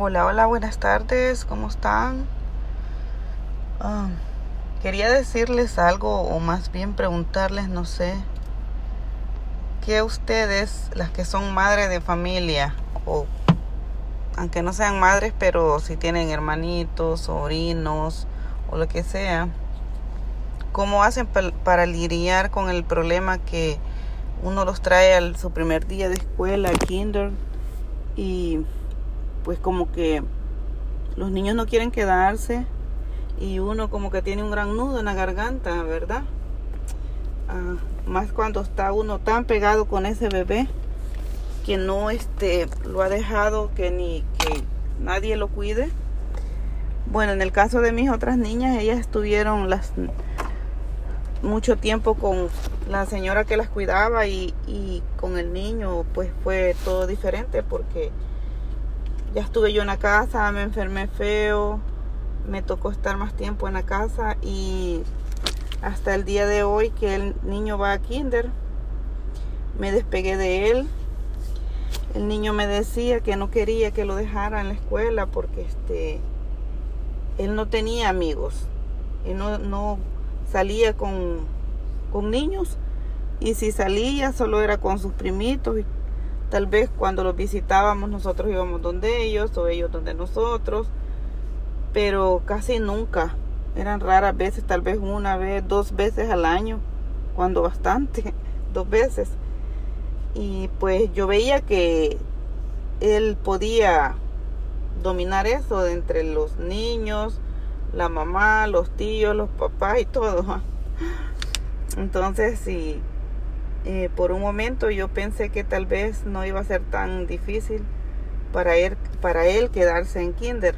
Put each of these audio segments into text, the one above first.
Hola, hola, buenas tardes, ¿cómo están? Ah, quería decirles algo o más bien preguntarles, no sé, que ustedes, las que son madres de familia, o aunque no sean madres, pero si tienen hermanitos, sobrinos o lo que sea, ¿cómo hacen para lidiar con el problema que uno los trae a su primer día de escuela, kinder, y pues como que los niños no quieren quedarse y uno como que tiene un gran nudo en la garganta, ¿verdad? Ah, más cuando está uno tan pegado con ese bebé que no este lo ha dejado que ni que nadie lo cuide. Bueno, en el caso de mis otras niñas, ellas estuvieron las mucho tiempo con la señora que las cuidaba y, y con el niño, pues fue todo diferente porque ya estuve yo en la casa, me enfermé feo, me tocó estar más tiempo en la casa y hasta el día de hoy que el niño va a kinder, me despegué de él. El niño me decía que no quería que lo dejara en la escuela porque este él no tenía amigos y no, no salía con, con niños y si salía solo era con sus primitos y Tal vez cuando los visitábamos nosotros íbamos donde ellos o ellos donde nosotros, pero casi nunca. Eran raras veces, tal vez una vez, dos veces al año, cuando bastante, dos veces. Y pues yo veía que él podía dominar eso de entre los niños, la mamá, los tíos, los papás y todo. Entonces, sí, eh, por un momento yo pensé que tal vez no iba a ser tan difícil para él, para él quedarse en kinder.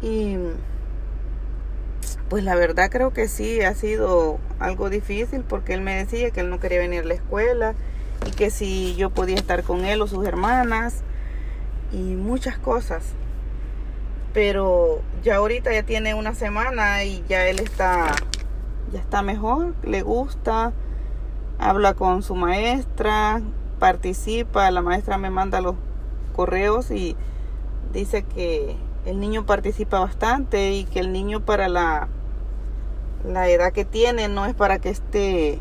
Y pues la verdad creo que sí ha sido algo difícil porque él me decía que él no quería venir a la escuela y que si yo podía estar con él o sus hermanas y muchas cosas. Pero ya ahorita ya tiene una semana y ya él está ya está mejor, le gusta habla con su maestra, participa, la maestra me manda los correos y dice que el niño participa bastante y que el niño para la, la edad que tiene no es para que esté,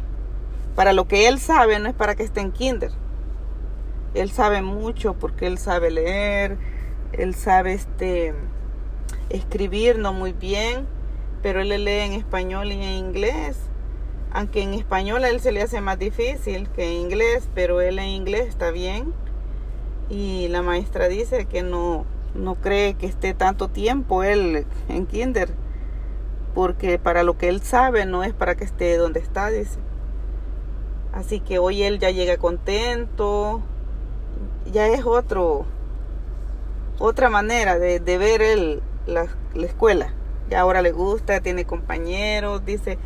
para lo que él sabe no es para que esté en kinder. Él sabe mucho porque él sabe leer, él sabe este escribir no muy bien, pero él le lee en español y en inglés aunque en español a él se le hace más difícil que en inglés, pero él en inglés está bien. Y la maestra dice que no, no cree que esté tanto tiempo él en kinder, porque para lo que él sabe no es para que esté donde está, dice. Así que hoy él ya llega contento, ya es otro, otra manera de, ver él la, la escuela. Ya ahora le gusta, tiene compañeros, dice,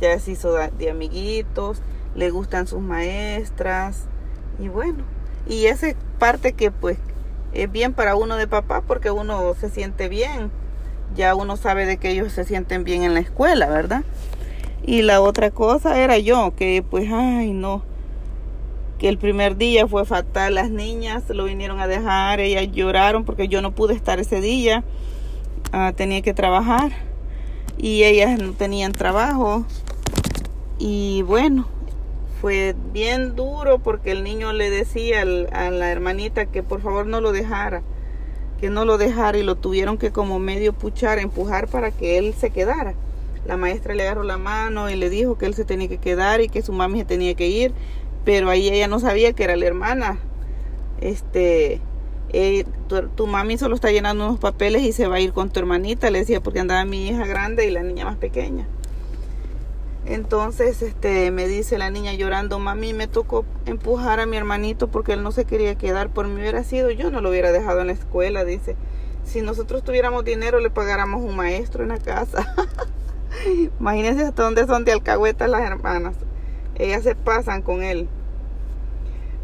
ya se hizo de amiguitos, le gustan sus maestras y bueno, y esa parte que pues es bien para uno de papá porque uno se siente bien, ya uno sabe de que ellos se sienten bien en la escuela, ¿verdad? Y la otra cosa era yo, que pues, ay no, que el primer día fue fatal, las niñas lo vinieron a dejar, ellas lloraron porque yo no pude estar ese día, ah, tenía que trabajar y ellas no tenían trabajo y bueno, fue bien duro porque el niño le decía a la hermanita que por favor no lo dejara, que no lo dejara y lo tuvieron que como medio puchar, empujar para que él se quedara. La maestra le agarró la mano y le dijo que él se tenía que quedar y que su mami se tenía que ir, pero ahí ella no sabía que era la hermana. Este, eh, tu, mami solo está llenando unos papeles y se va a ir con tu hermanita, le decía, porque andaba mi hija grande y la niña más pequeña. Entonces, este, me dice la niña llorando, mami, me tocó empujar a mi hermanito porque él no se quería quedar. Por mí hubiera sido, yo no lo hubiera dejado en la escuela, dice. Si nosotros tuviéramos dinero, le pagáramos un maestro en la casa. Imagínense hasta dónde son de alcahuetas las hermanas. Ellas se pasan con él.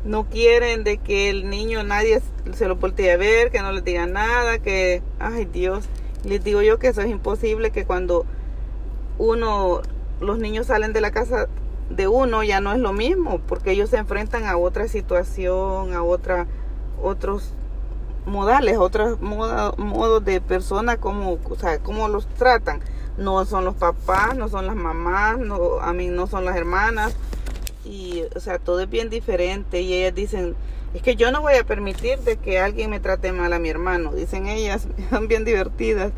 No quieren de que el niño nadie se lo voltee a ver, que no les diga nada, que, ay Dios, les digo yo que eso es imposible, que cuando uno los niños salen de la casa de uno ya no es lo mismo porque ellos se enfrentan a otra situación, a otra, otros modales, otros modos de persona, como, o sea, cómo los tratan. No son los papás, no son las mamás, no, a mí no son las hermanas. Y, o sea, todo es bien diferente. Y ellas dicen, es que yo no voy a permitir de que alguien me trate mal a mi hermano. Dicen ellas, son bien divertidas.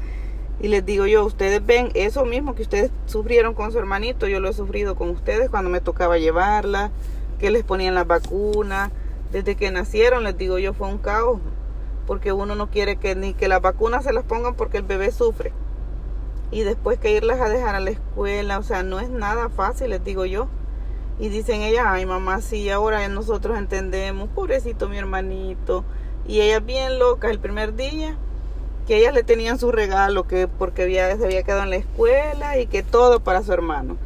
Y les digo yo, ustedes ven eso mismo que ustedes sufrieron con su hermanito, yo lo he sufrido con ustedes cuando me tocaba llevarla, que les ponían las vacunas. Desde que nacieron, les digo yo, fue un caos porque uno no quiere que ni que las vacunas se las pongan porque el bebé sufre. Y después que irlas a dejar a la escuela, o sea, no es nada fácil, les digo yo. Y dicen ellas, ay mamá, sí, ahora nosotros entendemos, pobrecito mi hermanito. Y ellas bien locas el primer día, que ellas le tenían su regalo, que porque había, se había quedado en la escuela y que todo para su hermano.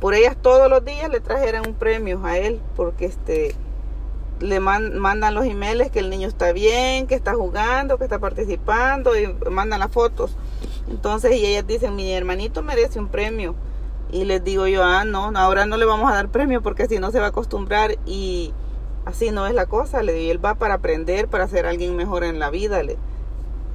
Por ellas todos los días le trajeran un premio a él, porque este le mandan los emails que el niño está bien, que está jugando, que está participando y mandan las fotos. Entonces, y ellas dicen, mi hermanito merece un premio. Y les digo yo, ah, no, ahora no le vamos a dar premio porque si no se va a acostumbrar y así no es la cosa. Le digo, él va para aprender, para ser alguien mejor en la vida. Le.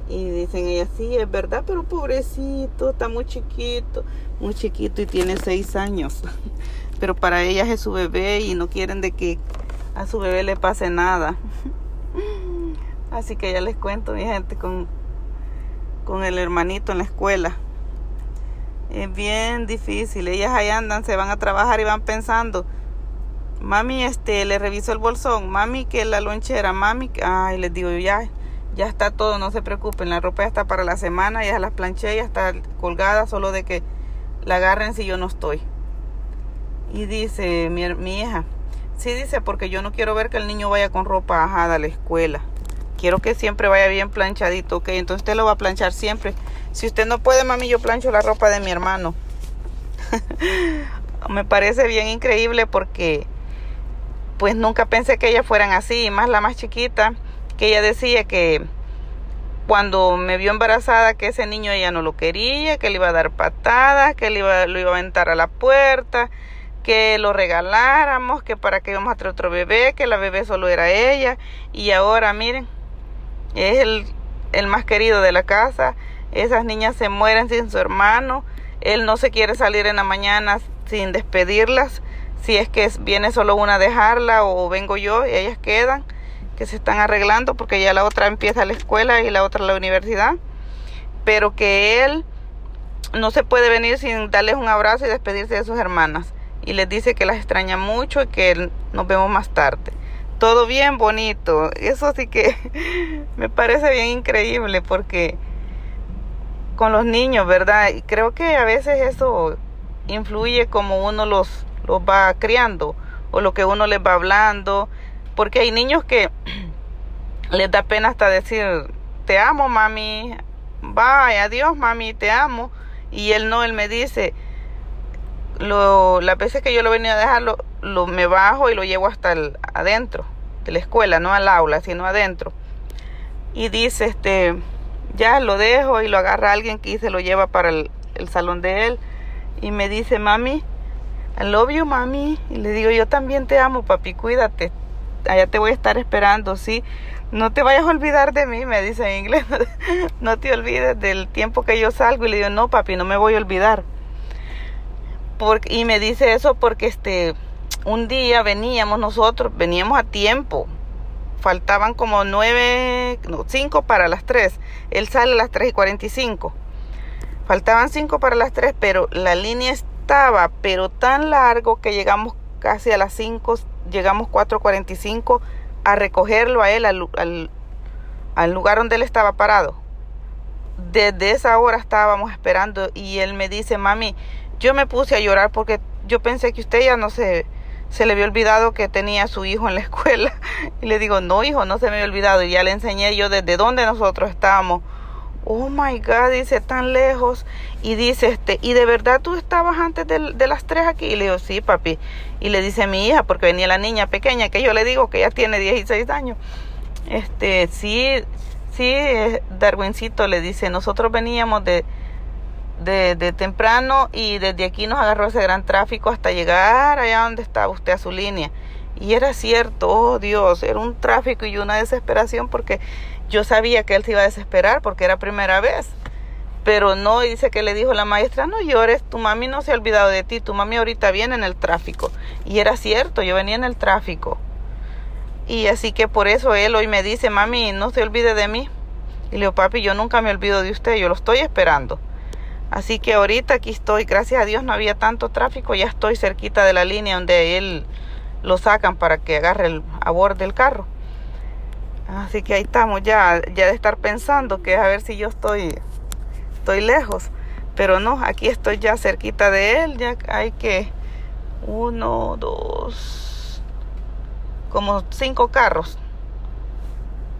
Y dicen ellas, sí, es verdad, pero pobrecito, está muy chiquito, muy chiquito y tiene seis años. Pero para ellas es su bebé y no quieren de que a su bebé le pase nada. Así que ya les cuento, mi gente, con, con el hermanito en la escuela. Es bien difícil. Ellas ahí andan, se van a trabajar y van pensando. Mami, este, le reviso el bolsón. Mami, que la lonchera. Mami, ay, les digo, ya, ya está todo, no se preocupen. La ropa ya está para la semana, ya las planché, ya está colgada, solo de que la agarren si yo no estoy. Y dice mi, mi hija, Sí dice, porque yo no quiero ver que el niño vaya con ropa ajada a la escuela. Quiero que siempre vaya bien planchadito, ok. Entonces usted lo va a planchar siempre. Si usted no puede, mami, yo plancho la ropa de mi hermano. Me parece bien increíble porque pues nunca pensé que ellas fueran así, y más la más chiquita, que ella decía que cuando me vio embarazada que ese niño ella no lo quería, que le iba a dar patadas, que le iba, lo iba a aventar a la puerta, que lo regaláramos, que para que íbamos a traer otro bebé, que la bebé solo era ella. Y ahora, miren, es el, el más querido de la casa. Esas niñas se mueren sin su hermano. Él no se quiere salir en la mañana sin despedirlas. Si es que viene solo una a dejarla o vengo yo y ellas quedan, que se están arreglando porque ya la otra empieza la escuela y la otra la universidad. Pero que él no se puede venir sin darles un abrazo y despedirse de sus hermanas y les dice que las extraña mucho y que nos vemos más tarde. Todo bien bonito. Eso sí que me parece bien increíble porque con los niños, ¿verdad? Y creo que a veces eso influye como uno los, los va criando o lo que uno les va hablando. Porque hay niños que les da pena hasta decir, te amo mami, vaya, adiós mami, te amo. Y él no, él me dice, lo, las veces que yo lo venía a dejar, lo, me bajo y lo llevo hasta el, adentro de la escuela, no al aula, sino adentro. Y dice, este, ya lo dejo y lo agarra alguien que se lo lleva para el, salón de él. Y me dice, mami, I love you, mami. Y le digo, yo también te amo, papi, cuídate. Allá te voy a estar esperando, ¿sí? No te vayas a olvidar de mí, me dice en inglés. no te olvides del tiempo que yo salgo. Y le digo, no, papi, no me voy a olvidar y me dice eso porque este un día veníamos nosotros, veníamos a tiempo. Faltaban como nueve, no, cinco para las tres. Él sale a las tres y cuarenta y cinco. Faltaban cinco para las tres, pero la línea estaba, pero tan largo que llegamos casi a las cinco, llegamos cuatro cuarenta y cinco a recogerlo a él al, al, al lugar donde él estaba parado. Desde esa hora estábamos esperando y él me dice, mami, yo me puse a llorar porque yo pensé que usted ya no se, se le había olvidado que tenía a su hijo en la escuela. Y le digo, no, hijo, no se me había olvidado. Y ya le enseñé yo desde dónde nosotros estábamos. Oh my God, dice, tan lejos. Y dice, este, ¿y de verdad tú estabas antes de, las tres aquí? Y le digo, sí, papi. Y le dice mi hija, porque venía la niña pequeña, que yo le digo que ya tiene 16 años. Este, sí, sí, eh, Darwincito le dice, nosotros veníamos de, de, temprano y desde aquí nos agarró ese gran tráfico hasta llegar allá donde estaba usted a su línea. Y era cierto, oh Dios, era un tráfico y una desesperación porque yo sabía que él se iba a desesperar porque era primera vez. Pero no, dice que le dijo la maestra, no llores, tu mami no se ha olvidado de ti, tu mami ahorita viene en el tráfico. Y era cierto, yo venía en el tráfico. Y así que por eso él hoy me dice, mami, no se olvide de mí. Y le digo, papi, yo nunca me olvido de usted, yo lo estoy esperando. Así que ahorita aquí estoy, gracias a Dios no había tanto tráfico, ya estoy cerquita de la línea donde él lo sacan para que agarre el a borde del carro. Así que ahí estamos ya, ya de estar pensando que a ver si yo estoy, estoy lejos. Pero no, aquí estoy ya cerquita de él, ya hay que uno, dos, como cinco carros.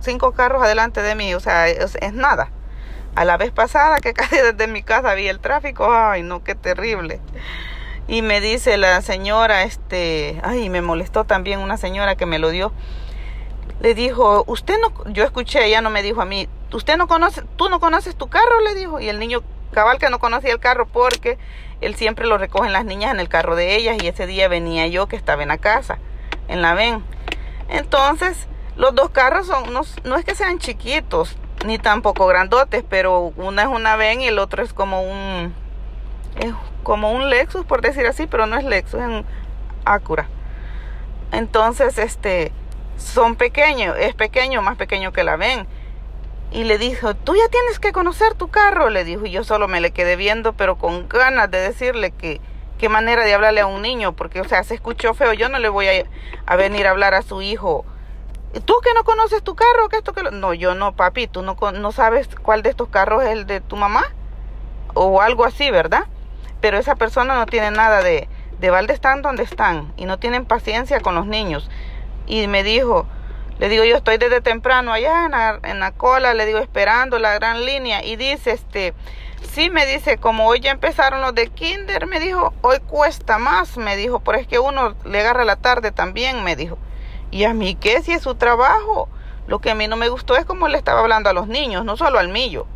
Cinco carros adelante de mí, o sea, es nada. A la vez pasada que casi desde mi casa vi el tráfico, ay no, qué terrible. Y me dice la señora, este, ay, me molestó también una señora que me lo dio le dijo, usted no, yo escuché, ella no me dijo a mí, usted no conoce, tú no conoces tu carro, le dijo, y el niño cabal que no conocía el carro porque él siempre lo recogen las niñas en el carro de ellas y ese día venía yo que estaba en la casa, en la ven. Entonces, los dos carros son, no, no es que sean chiquitos, ni tampoco grandotes, pero una es una ven y el otro es como un, es como un Lexus, por decir así, pero no es Lexus, es un Acura. Entonces, este, son pequeños, es pequeño, más pequeño que la ven. Y le dijo, tú ya tienes que conocer tu carro, le dijo, y yo solo me le quedé viendo, pero con ganas de decirle que qué manera de hablarle a un niño, porque, o sea, se escuchó feo, yo no le voy a, a venir a hablar a su hijo. ¿Tú que no conoces tu carro? que esto que No, yo no, papi, tú no, no sabes cuál de estos carros es el de tu mamá, o algo así, ¿verdad? Pero esa persona no tiene nada de, de balde están donde están, y no tienen paciencia con los niños y me dijo, le digo, yo estoy desde temprano allá en la, en la cola, le digo, esperando la gran línea. Y dice, este, sí, me dice, como hoy ya empezaron los de kinder, me dijo, hoy cuesta más, me dijo, pero es que uno le agarra la tarde también, me dijo. Y a mí, ¿qué? Si es su trabajo. Lo que a mí no me gustó es como le estaba hablando a los niños, no solo al mío.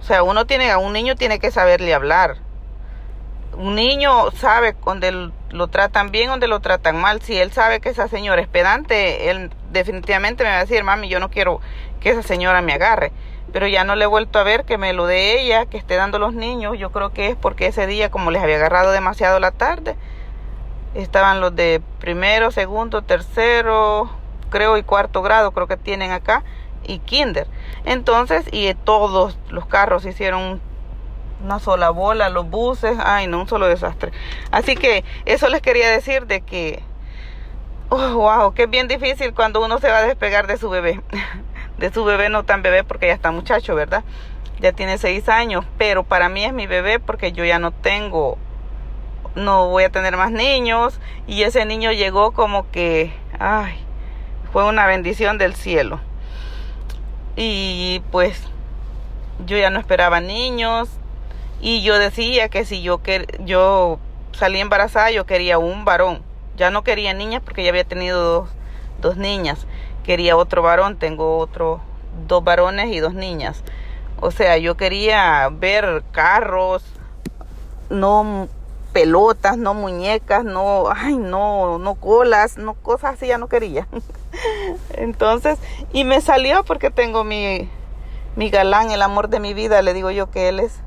O sea, uno tiene, a un niño tiene que saberle hablar un niño sabe donde lo tratan bien, donde lo tratan mal. Si él sabe que esa señora es pedante, él definitivamente me va a decir, mami, yo no quiero que esa señora me agarre. Pero ya no le he vuelto a ver que me lo de ella, que esté dando los niños. Yo creo que es porque ese día, como les había agarrado demasiado la tarde, estaban los de primero, segundo, tercero, creo, y cuarto grado, creo que tienen acá, y kinder. Entonces, y todos los carros hicieron una sola bola, los buses, ay, no, un solo desastre. Así que eso les quería decir de que, oh, wow, que es bien difícil cuando uno se va a despegar de su bebé. De su bebé no tan bebé porque ya está muchacho, ¿verdad? Ya tiene seis años, pero para mí es mi bebé porque yo ya no tengo, no voy a tener más niños y ese niño llegó como que, ay, fue una bendición del cielo. Y pues yo ya no esperaba niños, y yo decía que si yo, que, yo salí embarazada, yo quería un varón. Ya no quería niñas porque ya había tenido dos, dos niñas. Quería otro varón, tengo otro, dos varones y dos niñas. O sea, yo quería ver carros, no pelotas, no muñecas, no, ay, no, no colas, no cosas así, ya no quería. Entonces, y me salió porque tengo mi, mi galán, el amor de mi vida, le digo yo que él es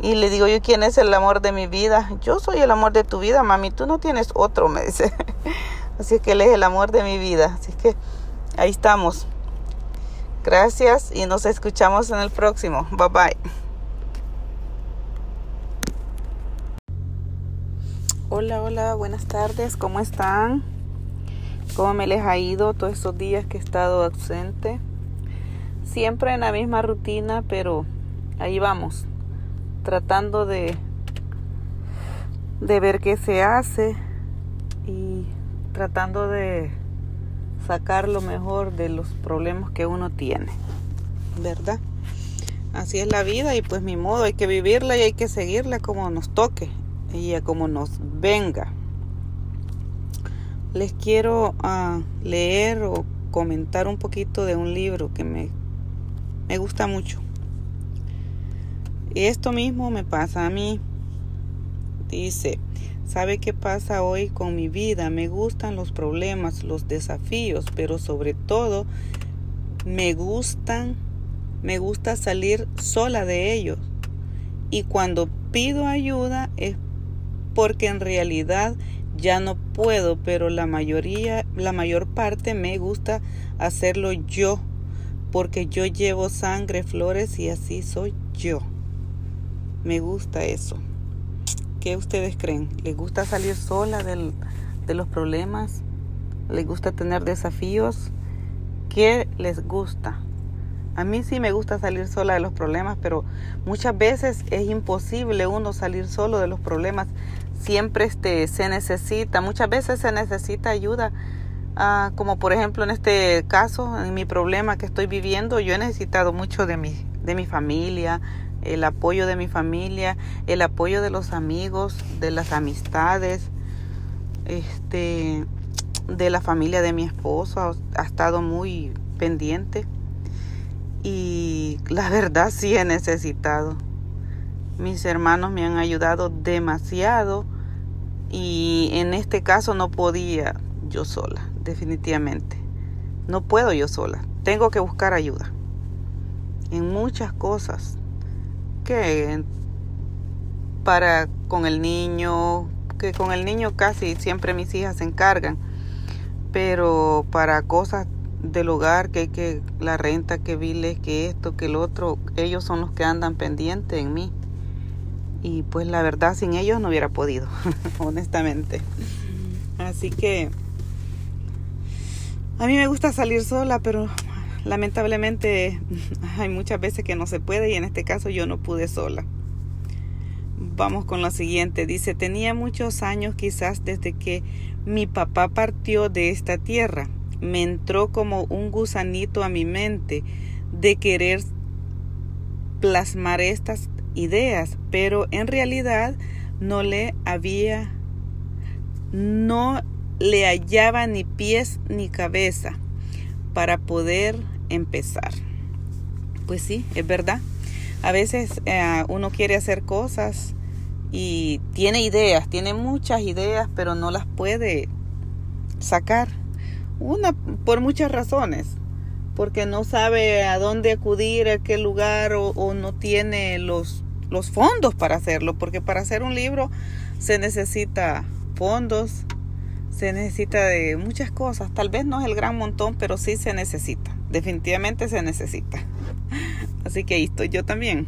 y le digo yo, ¿quién es el amor de mi vida? Yo soy el amor de tu vida, mami. Tú no tienes otro, me dice. Así que él es el amor de mi vida. Así que ahí estamos. Gracias y nos escuchamos en el próximo. Bye bye. Hola, hola, buenas tardes. ¿Cómo están? ¿Cómo me les ha ido todos estos días que he estado ausente? Siempre en la misma rutina, pero ahí vamos tratando de, de ver qué se hace y tratando de sacar lo mejor de los problemas que uno tiene, ¿verdad? Así es la vida y pues mi modo, hay que vivirla y hay que seguirla como nos toque y como nos venga. Les quiero uh, leer o comentar un poquito de un libro que me, me gusta mucho. Esto mismo me pasa a mí. Dice, ¿sabe qué pasa hoy con mi vida? Me gustan los problemas, los desafíos, pero sobre todo me gustan, me gusta salir sola de ellos. Y cuando pido ayuda es porque en realidad ya no puedo, pero la mayoría, la mayor parte me gusta hacerlo yo, porque yo llevo sangre, flores y así soy yo. Me gusta eso. ¿Qué ustedes creen? ¿Les gusta salir sola de los problemas? ¿Les gusta tener desafíos? ¿Qué les gusta? A mí sí me gusta salir sola de los problemas, pero muchas veces es imposible uno salir solo de los problemas siempre este, se necesita, muchas veces se necesita ayuda, ah, como por ejemplo en este caso, en mi problema que estoy viviendo, yo he necesitado mucho de mi, de mi familia, el apoyo de mi familia, el apoyo de los amigos, de las amistades, este, de la familia de mi esposo, ha estado muy pendiente y la verdad sí he necesitado. Mis hermanos me han ayudado demasiado y en este caso no podía yo sola, definitivamente. No puedo yo sola. Tengo que buscar ayuda. En muchas cosas. Que para con el niño, que con el niño casi siempre mis hijas se encargan. Pero para cosas del hogar, que hay que la renta, que viles, que esto, que el otro, ellos son los que andan pendientes en mí y pues la verdad sin ellos no hubiera podido, honestamente. Así que a mí me gusta salir sola, pero lamentablemente hay muchas veces que no se puede y en este caso yo no pude sola. Vamos con la siguiente. Dice, tenía muchos años quizás desde que mi papá partió de esta tierra. Me entró como un gusanito a mi mente de querer plasmar estas ideas, pero en realidad no le había, no le hallaba ni pies ni cabeza para poder empezar. Pues sí, es verdad. A veces eh, uno quiere hacer cosas y tiene ideas, tiene muchas ideas, pero no las puede sacar. Una por muchas razones porque no sabe a dónde acudir, a qué lugar o, no tiene los los fondos para hacerlo, porque para hacer un libro se necesita fondos, se necesita de muchas cosas. Tal vez no es el gran montón, pero sí se necesita. Definitivamente se necesita. Así que ahí estoy yo también.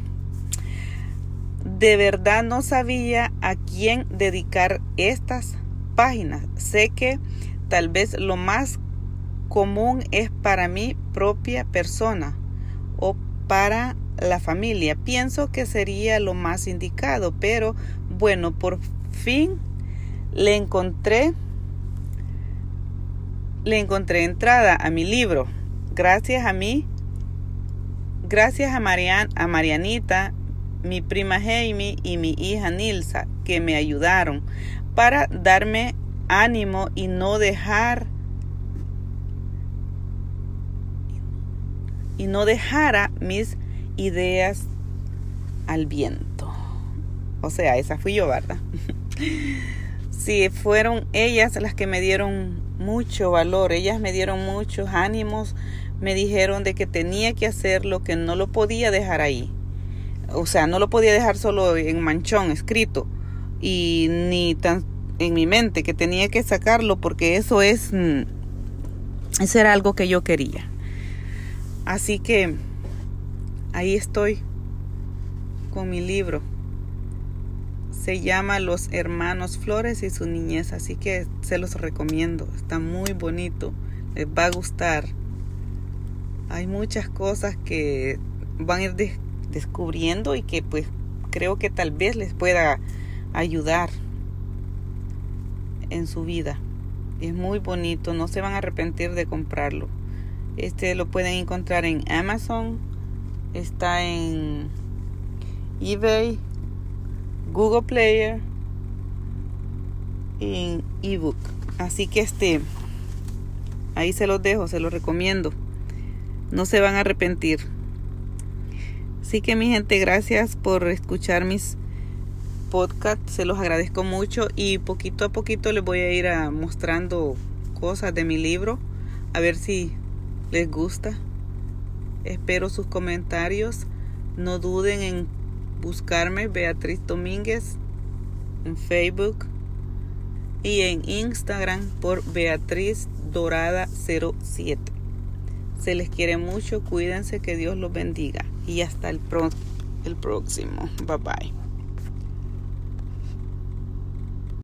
De verdad no sabía a quién dedicar estas páginas. Sé que tal vez lo más común es para mi propia persona o para la familia. Pienso que sería lo más indicado, pero bueno, por fin le encontré le encontré entrada a mi libro. Gracias a mí, gracias a Marian, a Marianita, mi prima Jamie y mi hija Nilsa que me ayudaron para darme ánimo y no dejar y no dejara mis ideas al viento. O sea, esa fui yo, ¿verdad? sí, fueron ellas las que me dieron mucho valor, ellas me dieron muchos ánimos, me dijeron de que tenía que hacerlo, que no lo podía dejar ahí. O sea, no lo podía dejar solo en manchón escrito y ni tan en mi mente que tenía que sacarlo porque eso es mm, eso era algo que yo quería. Así que ahí estoy con mi libro. Se llama Los Hermanos Flores y su niñez, así que se los recomiendo. Está muy bonito, les va a gustar. Hay muchas cosas que van a ir descubriendo y que pues creo que tal vez les pueda ayudar en su vida. Es muy bonito, no se van a arrepentir de comprarlo. Este lo pueden encontrar en Amazon, está en eBay, Google Player, en ebook. Así que este, ahí se los dejo, se los recomiendo. No se van a arrepentir. Así que mi gente, gracias por escuchar mis podcasts, se los agradezco mucho y poquito a poquito les voy a ir mostrando cosas de mi libro, a ver si les gusta. Espero sus comentarios. No duden en buscarme Beatriz Domínguez en Facebook y en Instagram por Beatriz Dorada 07. Se les quiere mucho, cuídense, que Dios los bendiga y hasta el, pro el próximo. Bye bye.